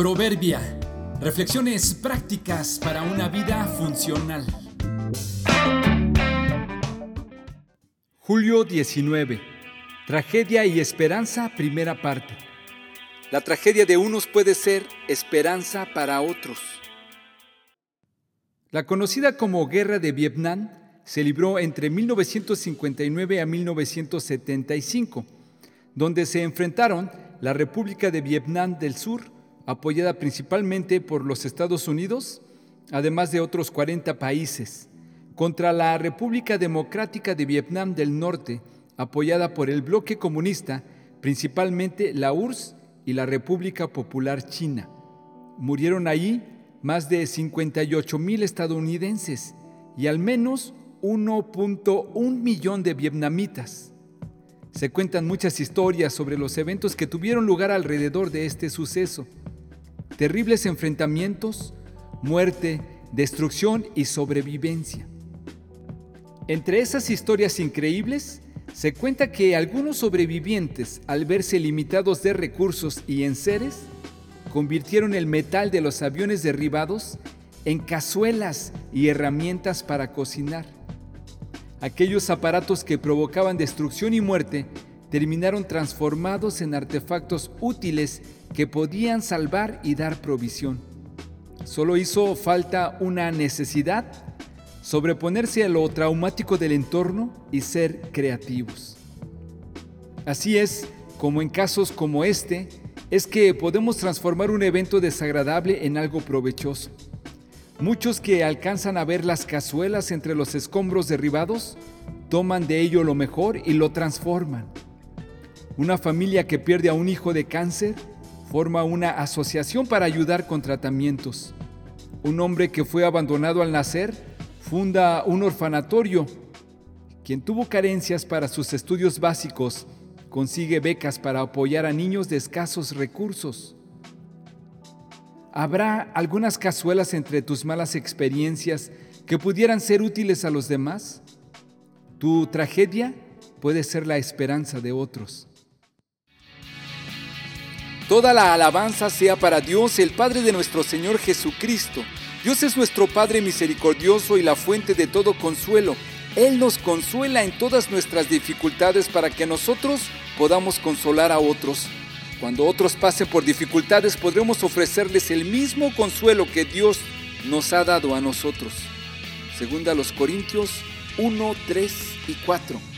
Proverbia. Reflexiones prácticas para una vida funcional. Julio 19. Tragedia y esperanza, primera parte. La tragedia de unos puede ser esperanza para otros. La conocida como Guerra de Vietnam se libró entre 1959 a 1975, donde se enfrentaron la República de Vietnam del Sur, apoyada principalmente por los Estados Unidos, además de otros 40 países, contra la República Democrática de Vietnam del Norte, apoyada por el bloque comunista, principalmente la URSS y la República Popular China. Murieron allí más de 58 mil estadounidenses y al menos 1.1 millón de vietnamitas. Se cuentan muchas historias sobre los eventos que tuvieron lugar alrededor de este suceso. Terribles enfrentamientos, muerte, destrucción y sobrevivencia. Entre esas historias increíbles, se cuenta que algunos sobrevivientes, al verse limitados de recursos y enseres, convirtieron el metal de los aviones derribados en cazuelas y herramientas para cocinar. Aquellos aparatos que provocaban destrucción y muerte terminaron transformados en artefactos útiles que podían salvar y dar provisión. Solo hizo falta una necesidad, sobreponerse a lo traumático del entorno y ser creativos. Así es como en casos como este, es que podemos transformar un evento desagradable en algo provechoso. Muchos que alcanzan a ver las cazuelas entre los escombros derribados, toman de ello lo mejor y lo transforman. Una familia que pierde a un hijo de cáncer forma una asociación para ayudar con tratamientos. Un hombre que fue abandonado al nacer funda un orfanatorio. Quien tuvo carencias para sus estudios básicos consigue becas para apoyar a niños de escasos recursos. ¿Habrá algunas cazuelas entre tus malas experiencias que pudieran ser útiles a los demás? Tu tragedia puede ser la esperanza de otros. Toda la alabanza sea para Dios, el Padre de nuestro Señor Jesucristo. Dios es nuestro Padre misericordioso y la fuente de todo consuelo. Él nos consuela en todas nuestras dificultades para que nosotros podamos consolar a otros. Cuando otros pasen por dificultades podremos ofrecerles el mismo consuelo que Dios nos ha dado a nosotros. Segunda los Corintios 1, 3 y 4.